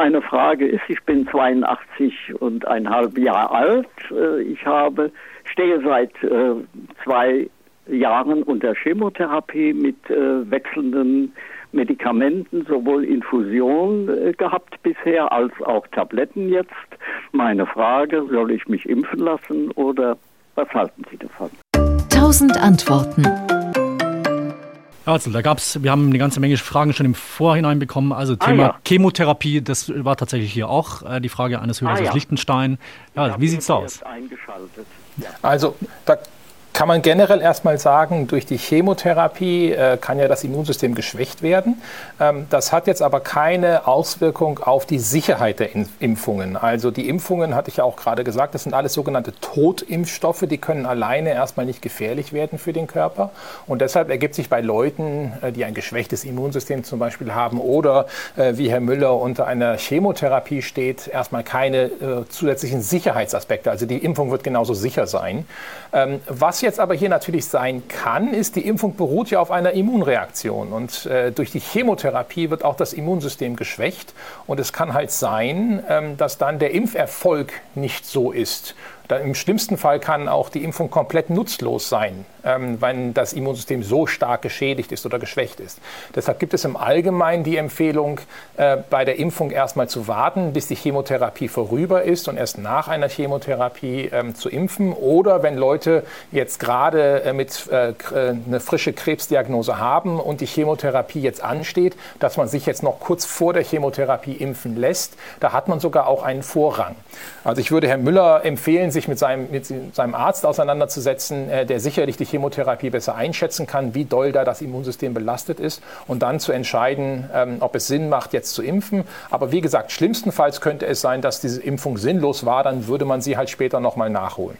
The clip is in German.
meine Frage ist, ich bin 82 und ein halb Jahr alt. Äh, ich habe, stehe seit äh, zwei Jahren unter Chemotherapie mit äh, wechselnden Medikamenten, sowohl Infusion gehabt bisher als auch Tabletten jetzt. Meine Frage, soll ich mich impfen lassen oder was halten Sie davon? Tausend Antworten. Also, da gab's, wir haben eine ganze Menge Fragen schon im Vorhinein bekommen. Also ah, Thema ah, ja. Chemotherapie, das war tatsächlich hier auch äh, die Frage eines Hörers ah, ja. aus Liechtenstein. Ja, wie sieht's aus? Ja. Also, da kann man generell erstmal sagen, durch die Chemotherapie äh, kann ja das Immunsystem geschwächt werden. Ähm, das hat jetzt aber keine Auswirkung auf die Sicherheit der In Impfungen. Also die Impfungen, hatte ich ja auch gerade gesagt, das sind alles sogenannte Totimpfstoffe, die können alleine erstmal nicht gefährlich werden für den Körper. Und deshalb ergibt sich bei Leuten, äh, die ein geschwächtes Immunsystem zum Beispiel haben oder äh, wie Herr Müller unter einer Chemotherapie steht, erstmal keine äh, zusätzlichen Sicherheitsaspekte. Also die Impfung wird genauso sicher sein. Ähm, was was jetzt aber hier natürlich sein kann, ist, die Impfung beruht ja auf einer Immunreaktion. Und äh, durch die Chemotherapie wird auch das Immunsystem geschwächt. Und es kann halt sein, ähm, dass dann der Impferfolg nicht so ist. Im schlimmsten Fall kann auch die Impfung komplett nutzlos sein, ähm, wenn das Immunsystem so stark geschädigt ist oder geschwächt ist. Deshalb gibt es im Allgemeinen die Empfehlung, äh, bei der Impfung erstmal zu warten, bis die Chemotherapie vorüber ist und erst nach einer Chemotherapie ähm, zu impfen. Oder wenn Leute jetzt gerade äh, mit äh, eine frische Krebsdiagnose haben und die Chemotherapie jetzt ansteht, dass man sich jetzt noch kurz vor der Chemotherapie impfen lässt. Da hat man sogar auch einen Vorrang. Also ich würde Herrn Müller empfehlen, sich sich mit seinem, mit seinem Arzt auseinanderzusetzen, äh, der sicherlich die Chemotherapie besser einschätzen kann, wie doll da das Immunsystem belastet ist und dann zu entscheiden, ähm, ob es Sinn macht, jetzt zu impfen. Aber wie gesagt, schlimmstenfalls könnte es sein, dass diese Impfung sinnlos war, dann würde man sie halt später nochmal nachholen.